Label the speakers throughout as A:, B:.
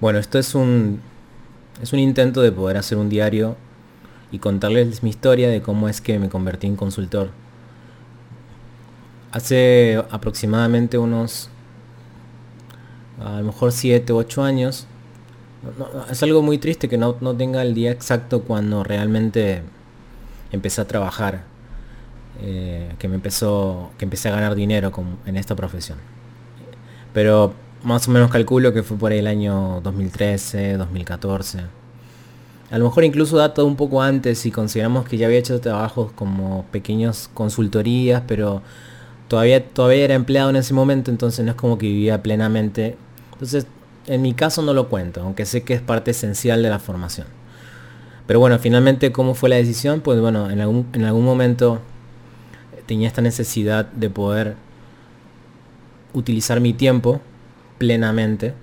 A: Bueno, esto es un, es un intento de poder hacer un diario y contarles mi historia de cómo es que me convertí en consultor. Hace aproximadamente unos, a lo mejor 7 u 8 años, es algo muy triste que no, no, tenga el día exacto cuando realmente empecé a trabajar, eh, que me empezó, que empecé a ganar dinero en esta profesión. Pero más o menos calculo que fue por el año 2013, 2014. A lo mejor incluso data un poco antes si consideramos que ya había hecho trabajos como pequeños consultorías, pero todavía, todavía era empleado en ese momento, entonces no es como que vivía plenamente. Entonces, en mi caso no lo cuento, aunque sé que es parte esencial de la formación. Pero bueno, finalmente, ¿cómo fue la decisión? Pues bueno, en algún, en algún momento tenía esta necesidad de poder utilizar mi tiempo plenamente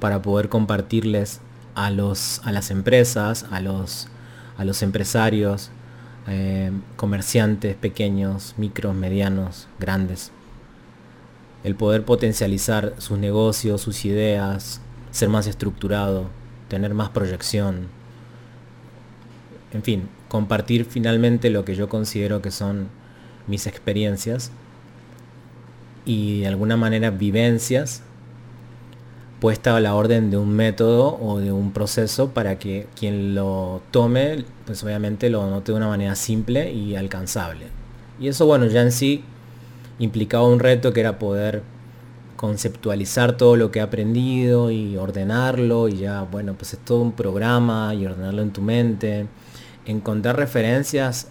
A: para poder compartirles a, los, a las empresas, a los, a los empresarios, eh, comerciantes pequeños, micros, medianos, grandes. El poder potencializar sus negocios, sus ideas, ser más estructurado, tener más proyección. En fin, compartir finalmente lo que yo considero que son mis experiencias y de alguna manera vivencias puesta a la orden de un método o de un proceso para que quien lo tome, pues obviamente lo note de una manera simple y alcanzable. Y eso, bueno, ya en sí implicaba un reto que era poder conceptualizar todo lo que he aprendido y ordenarlo y ya, bueno, pues es todo un programa y ordenarlo en tu mente, encontrar referencias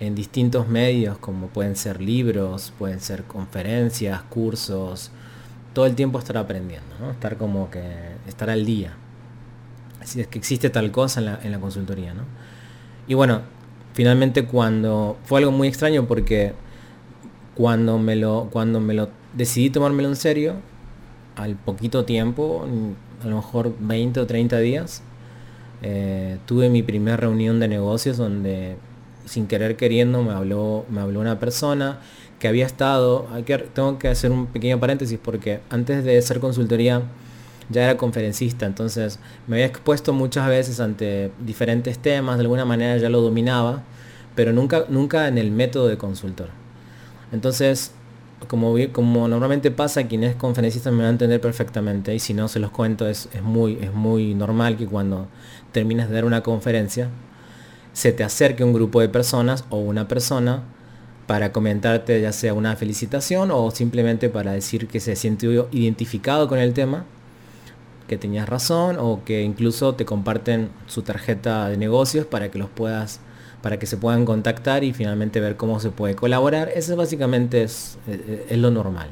A: en distintos medios como pueden ser libros, pueden ser conferencias, cursos, todo el tiempo estar aprendiendo, ¿no? estar como que estar al día. Si es que existe tal cosa en la, en la consultoría. ¿no? Y bueno, finalmente cuando fue algo muy extraño porque cuando me lo, cuando me lo decidí tomármelo en serio, al poquito tiempo, a lo mejor 20 o 30 días, eh, tuve mi primera reunión de negocios donde sin querer queriendo me habló, me habló una persona que había estado, tengo que hacer un pequeño paréntesis porque antes de ser consultoría ya era conferencista, entonces me había expuesto muchas veces ante diferentes temas, de alguna manera ya lo dominaba, pero nunca, nunca en el método de consultor. Entonces, como, como normalmente pasa, quien es conferencista me va a entender perfectamente, y si no se los cuento, es, es, muy, es muy normal que cuando terminas de dar una conferencia, se te acerque un grupo de personas o una persona para comentarte ya sea una felicitación o simplemente para decir que se siente identificado con el tema, que tenías razón o que incluso te comparten su tarjeta de negocios para que los puedas para que se puedan contactar y finalmente ver cómo se puede colaborar. Eso básicamente es, es, lo normal.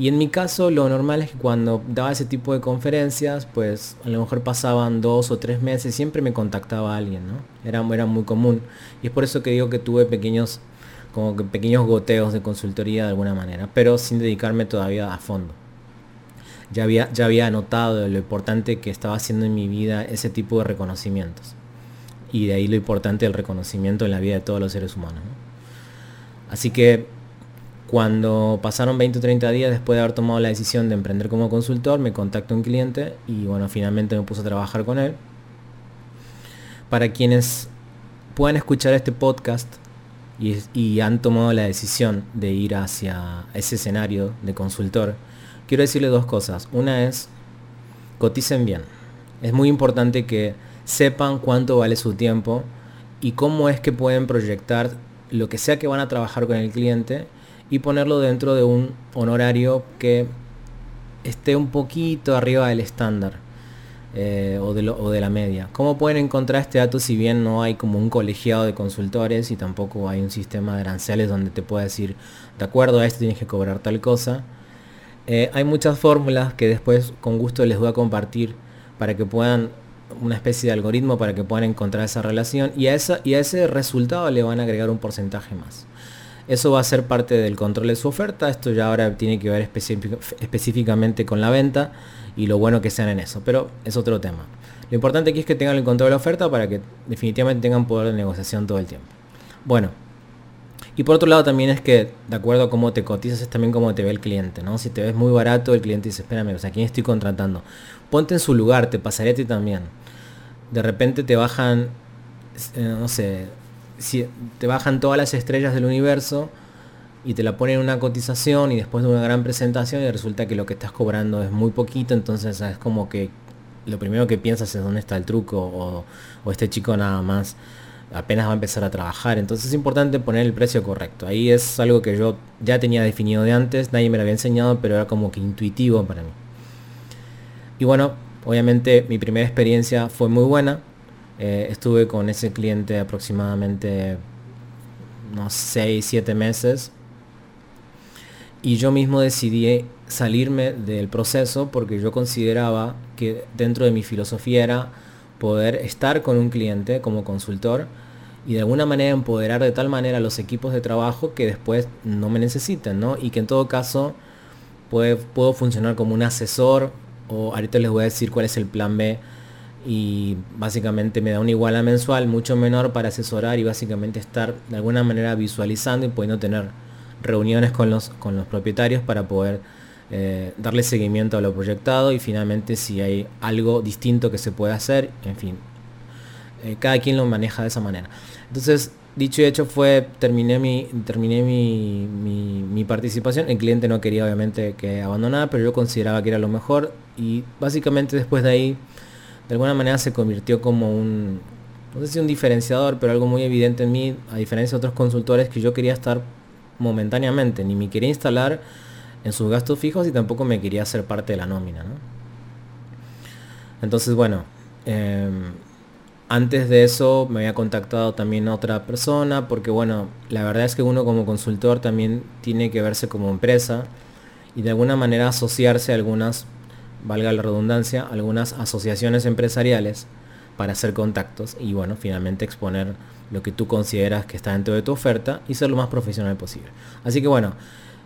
A: Y en mi caso lo normal es que cuando daba ese tipo de conferencias, pues a lo mejor pasaban dos o tres meses, siempre me contactaba alguien, ¿no? Era, era muy común. Y es por eso que digo que tuve pequeños como que pequeños goteos de consultoría de alguna manera, pero sin dedicarme todavía a fondo. Ya había, ya había notado lo importante que estaba haciendo en mi vida ese tipo de reconocimientos. Y de ahí lo importante del reconocimiento en la vida de todos los seres humanos. Así que cuando pasaron 20 o 30 días después de haber tomado la decisión de emprender como consultor, me contactó un cliente y bueno, finalmente me puse a trabajar con él. Para quienes puedan escuchar este podcast, y, han tomado la decisión de ir hacia ese escenario de consultor, quiero decirle dos cosas. Una es, coticen bien. Es muy importante que sepan cuánto vale su tiempo y cómo es que pueden proyectar lo que sea que van a trabajar con el cliente y ponerlo dentro de un honorario que esté un poquito arriba del estándar. Eh, o, de la media. ¿Cómo pueden encontrar este dato si bien no hay como un colegiado de consultores y tampoco hay un sistema de aranceles donde te pueda decir, de acuerdo a esto tienes que cobrar tal cosa? Eh, hay muchas fórmulas que después con gusto les voy a compartir para que puedan, una especie de algoritmo para que puedan encontrar esa relación y a, y a ese resultado le van a agregar un porcentaje más. Eso va a ser parte del control de su oferta. Esto ya ahora tiene que ver específicamente con la venta y lo bueno que sean en eso. Pero es otro tema. Lo importante aquí es que tengan el control de la oferta para que definitivamente tengan poder de negociación todo el tiempo. Bueno, Y por otro lado también es que, de acuerdo a cómo te cotizas, es también cómo te ve el cliente, ¿no? Si te ves muy barato, el cliente dice, espérame, o sea, ¿quién estoy contratando? Ponte en su lugar, te pasaría a ti también. De repente te bajan, eh, no sé, si te bajan todas las estrellas del universo y te la ponen en una cotización y después de una gran presentación y resulta que lo que estás cobrando es muy poquito, entonces es como que lo primero que piensas es dónde está el truco o, o este chico nada más apenas va a empezar a trabajar. Entonces es importante poner el precio correcto. Ahí es algo que yo ya tenía definido de antes, nadie me lo había enseñado, pero era como que intuitivo para mí. Y bueno, obviamente mi primera experiencia fue muy buena. Eh, estuve con ese cliente aproximadamente unos 6, 7 meses. Y yo mismo decidí salirme del proceso porque yo consideraba que dentro de mi filosofía era poder estar con un cliente como consultor y de alguna manera empoderar de tal manera a los equipos de trabajo que después no me necesiten, ¿no? Y que en todo caso puedo funcionar como un asesor o ahorita les voy a decir cuál es el plan B y básicamente me da una iguala mensual mucho menor para asesorar y básicamente estar de alguna manera visualizando y pudiendo tener reuniones con los, con los propietarios para poder eh, darle seguimiento a lo proyectado y finalmente si hay algo distinto que se puede hacer, en fin, eh, cada quien lo maneja de esa manera. Entonces, dicho y hecho fue, terminé mi, terminé mi, mi, participación, el cliente no quería obviamente que abandonara, pero yo consideraba que era lo mejor y básicamente después de ahí, de alguna manera se convirtió como un, no sé si un diferenciador, pero algo muy evidente en mí, a diferencia de otros consultores que yo quería estar momentáneamente, ni me quería instalar en sus gastos fijos y tampoco me quería hacer parte de la nómina. Entonces, bueno, em, antes de eso me había contactado también otra persona porque, bueno, la verdad es que uno como consultor también tiene que verse como empresa y de alguna manera asociarse a algunas, valga la redundancia, algunas asociaciones empresariales para hacer contactos y, bueno, finalmente exponer lo que tú consideras que está dentro de tu oferta y ser lo más profesional posible. Así que, bueno,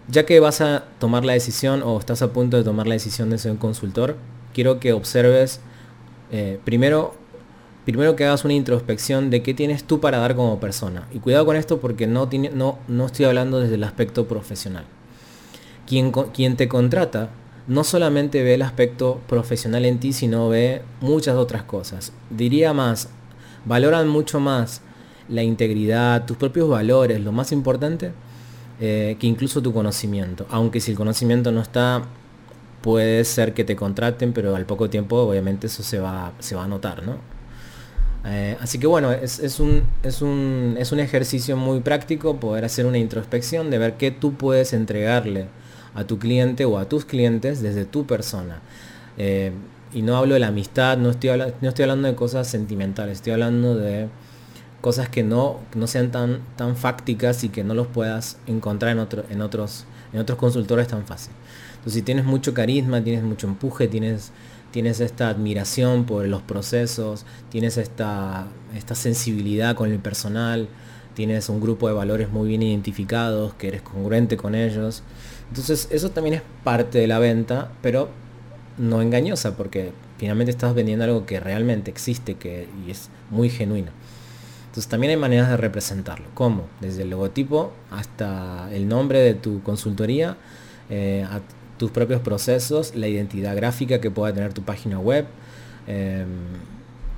A: ya que vas a tomar la decisión o estás a punto de tomar la decisión de ser un consultor, quiero que observes eh, primero, primero que hagas una introspección de qué tienes tú para dar como persona. Y cuidado con esto porque no, no, no estoy hablando desde el aspecto profesional. Quien, quien te contrata no solamente ve el aspecto profesional en ti, sino ve muchas otras cosas. Diría más, valoran mucho más la integridad, tus propios valores, lo más importante, eh, que incluso tu conocimiento. Aunque si el conocimiento no está, puede ser que te contraten, pero al poco tiempo obviamente eso se va, se va a notar, ¿no? Eh, así que bueno, es, un, es, un, es un ejercicio muy práctico poder hacer una introspección de ver qué tú puedes entregarle a tu cliente o a tus clientes desde tu persona. Eh, y no hablo de la amistad, no estoy, no estoy hablando de cosas sentimentales, estoy hablando de cosas que no, no sean tan, tan fácticas y que no los puedas encontrar en, otro, en, otros, en otros consultores tan fácil. Entonces si tienes mucho carisma, tienes mucho empuje, tienes, tienes esta admiración por los procesos, tienes esta, esta sensibilidad con el personal, tienes un grupo de valores muy bien identificados, que eres congruente con ellos. Entonces eso también es parte de la venta, pero no engañosa, porque finalmente estás vendiendo algo que realmente existe que, y es muy genuino. Entonces también hay maneras de representarlo. ¿Cómo? Desde el logotipo hasta el nombre de tu consultoría, eh, a tus propios procesos, la identidad gráfica que pueda tener tu página web, em,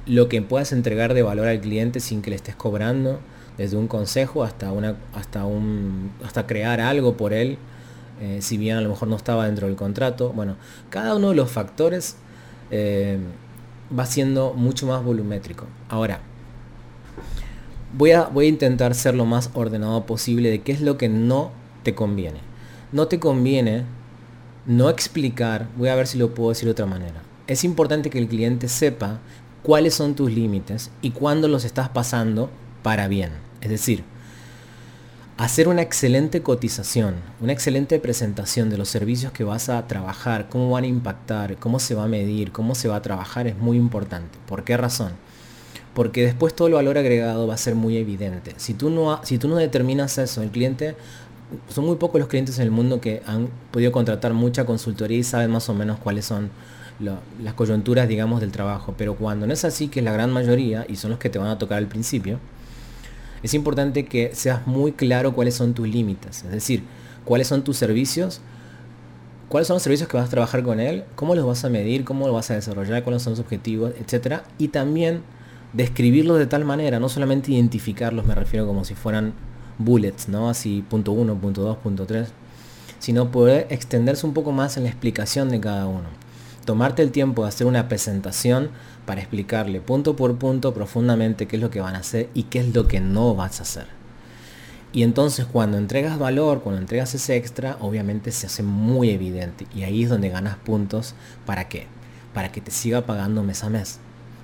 A: lo que puedas entregar de valor al cliente sin que le estés cobrando, desde un consejo hasta, una, hasta, un, hasta crear algo por él, eh, si bien a lo mejor no estaba dentro del contrato. Bueno, cada uno de los factores em, va siendo mucho más volumétrico. Ahora, voy a, voy a intentar ser lo más ordenado posible de qué es lo que no te conviene. No te conviene no explicar, voy a ver si lo puedo decir de otra manera. Es importante que el cliente sepa cuáles son tus límites y cuándo los estás pasando para bien. Es decir, hacer una excelente cotización, una excelente presentación de los servicios que vas a trabajar, cómo van a impactar, cómo se va a medir, cómo se va a trabajar es muy importante. ¿Por qué razón? porque después todo el valor agregado va a ser muy evidente. Si tú no, si tú no determinas eso, el cliente, son muy pocos los clientes en el mundo que han podido contratar mucha consultoría y saben más o menos cuáles son las coyunturas, digamos, del trabajo. Pero cuando no es así, que es la gran mayoría, y son los que te van a tocar al principio, Es importante que seas muy claro cuáles son tus límites, es decir, cuáles son tus servicios, cuáles son los servicios que vas a trabajar con él, cómo los vas a medir, cómo lo vas a desarrollar, cuáles son los objetivos, etc. Y también describirlos de tal manera, no solamente identificarlos, me refiero como si fueran bullets, ¿no? Así punto 1, punto 2, punto 3, sino poder extenderse un poco más en la explicación de cada uno. Tomarte el tiempo de hacer una presentación para explicarle punto por punto profundamente qué es lo que van a hacer y qué es lo que no vas a hacer. Y entonces cuando entregas valor, cuando entregas ese extra, obviamente se hace muy evidente. Y ahí es donde ganas puntos. ¿Para qué? Para que te siga pagando mes a mes.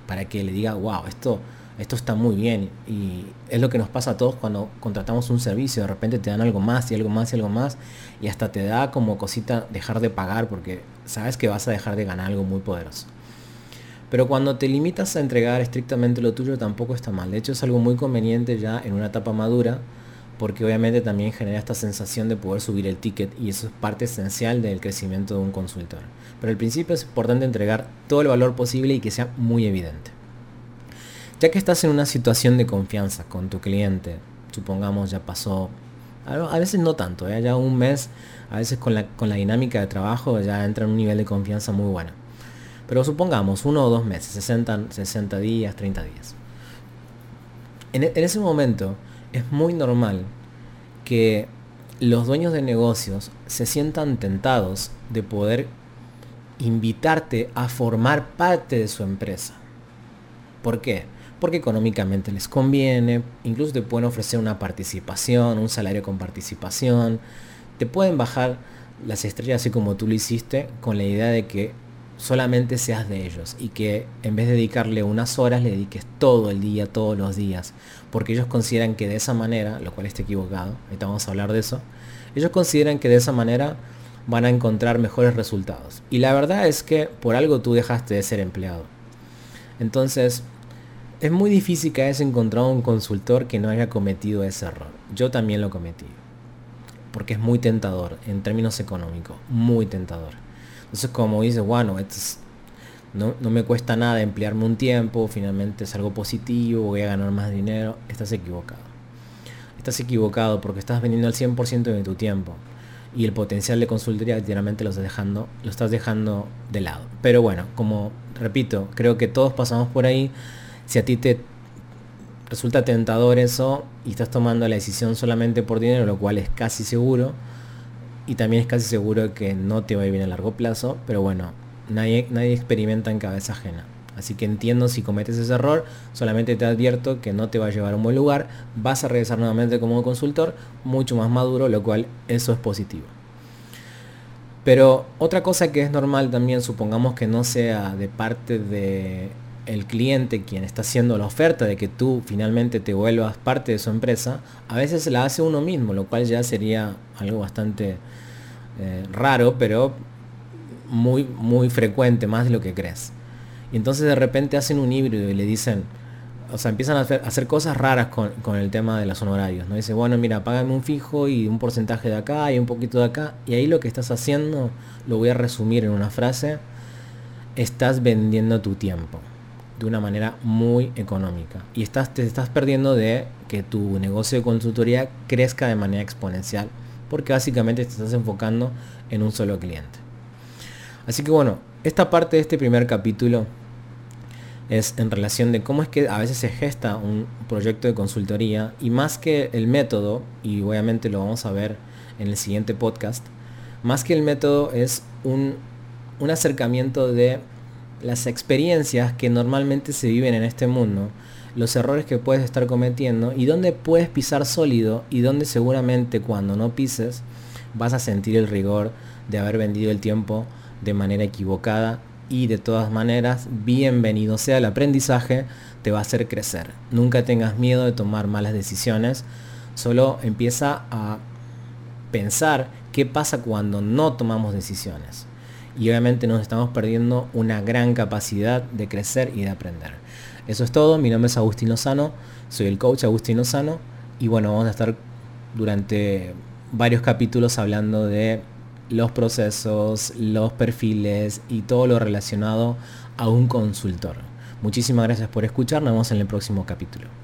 A: Para que le diga, wow, esto esto está muy bien y es lo que nos pasa a todos cuando contratamos un servicio, de repente te dan algo más y algo más y algo más y hasta te da como cosita dejar de pagar porque sabes que vas a dejar de ganar algo muy poderoso. Pero cuando te limitas a entregar estrictamente lo tuyo tampoco está mal, de hecho es algo muy conveniente ya en una etapa madura porque obviamente también genera esta sensación de poder subir el ticket y eso es parte esencial del crecimiento de un consultor. Pero al principio es importante entregar todo el valor posible y que sea muy evidente. Ya que estás en una situación de confianza con tu cliente, supongamos ya pasó, a veces no tanto, ¿eh? ya un mes, a veces con la, dinámica de trabajo ya entra en un nivel de confianza muy bueno. Pero supongamos uno o dos meses, 60, 60 días, 30 días. En, en ese momento es muy normal que los dueños de negocios se sientan tentados de poder invitarte a formar parte de su empresa. ¿Por qué? Porque económicamente les conviene, incluso te pueden ofrecer una participación, un salario con participación, te pueden bajar las estrellas así como tú lo hiciste con la idea de que solamente seas de ellos y que en vez de dedicarle unas horas le dediques todo el día, todos los días, porque ellos consideran que de esa manera, lo cual está equivocado, ahorita vamos a hablar de eso, ellos consideran que de esa manera van a encontrar mejores resultados. Y la verdad es que por algo tú dejaste de ser empleado. Entonces, es muy difícil que hayas encontrado un consultor que no haya cometido ese error. Yo también lo cometí. Porque es muy tentador en términos económicos. Muy tentador. Entonces como dices, bueno, no, no, me cuesta nada emplearme un tiempo, finalmente es algo positivo, voy a ganar más dinero. Estás equivocado. Estás equivocado porque estás vendiendo el 100% de tu tiempo. Y el potencial de consultoría literalmente lo estás dejando, lo estás dejando de lado. Pero bueno, como repito, creo que todos pasamos por ahí si a ti te resulta tentador eso y estás tomando la decisión solamente por dinero, lo cual es casi seguro, y también es casi seguro que no te va a ir bien a largo plazo, pero bueno, nadie, nadie experimenta en cabeza ajena. Así que entiendo si cometes ese error, solamente te advierto que no te va a llevar a un buen lugar, vas a regresar nuevamente como consultor, mucho más maduro, lo cual eso es positivo. Pero otra cosa que es normal también, supongamos que no sea de parte de el cliente quien está haciendo la oferta de que tú finalmente te vuelvas parte de su empresa, a veces la hace uno mismo, lo cual ya sería algo bastante eh, raro, pero muy, muy frecuente, más de lo que crees. Y entonces de repente hacen un híbrido y le dicen, o sea, empiezan a hacer, cosas raras con, el tema de los honorarios, ¿no? Dice, bueno, mira, págame un fijo y un porcentaje de acá y un poquito de acá, y ahí lo que estás haciendo, lo voy a resumir en una frase, estás vendiendo tu tiempo de una manera muy económica. Y estás, te estás perdiendo de que tu negocio de consultoría crezca de manera exponencial. Porque básicamente te estás enfocando en un solo cliente. Así que bueno, esta parte de este primer capítulo es en relación de cómo es que a veces se gesta un proyecto de consultoría y más que el método, y obviamente lo vamos a ver en el siguiente podcast, más que el método es un, un acercamiento de las experiencias que normalmente se viven en este mundo, los errores que puedes estar cometiendo y dónde puedes pisar sólido y dónde seguramente cuando no pises vas a sentir el rigor de haber vendido el tiempo de manera equivocada y de todas maneras, bienvenido sea el aprendizaje, te va a hacer crecer. Nunca tengas miedo de tomar malas decisiones, solo empieza a pensar qué pasa cuando no tomamos decisiones y obviamente nos estamos perdiendo una gran capacidad de crecer y de aprender. Eso es todo, mi nombre es Agustín Lozano, soy el coach Agustín Lozano y bueno, vamos a estar durante varios capítulos hablando de los procesos, los perfiles y todo lo relacionado a un consultor. Muchísimas gracias por escuchar, nos vemos en el próximo capítulo.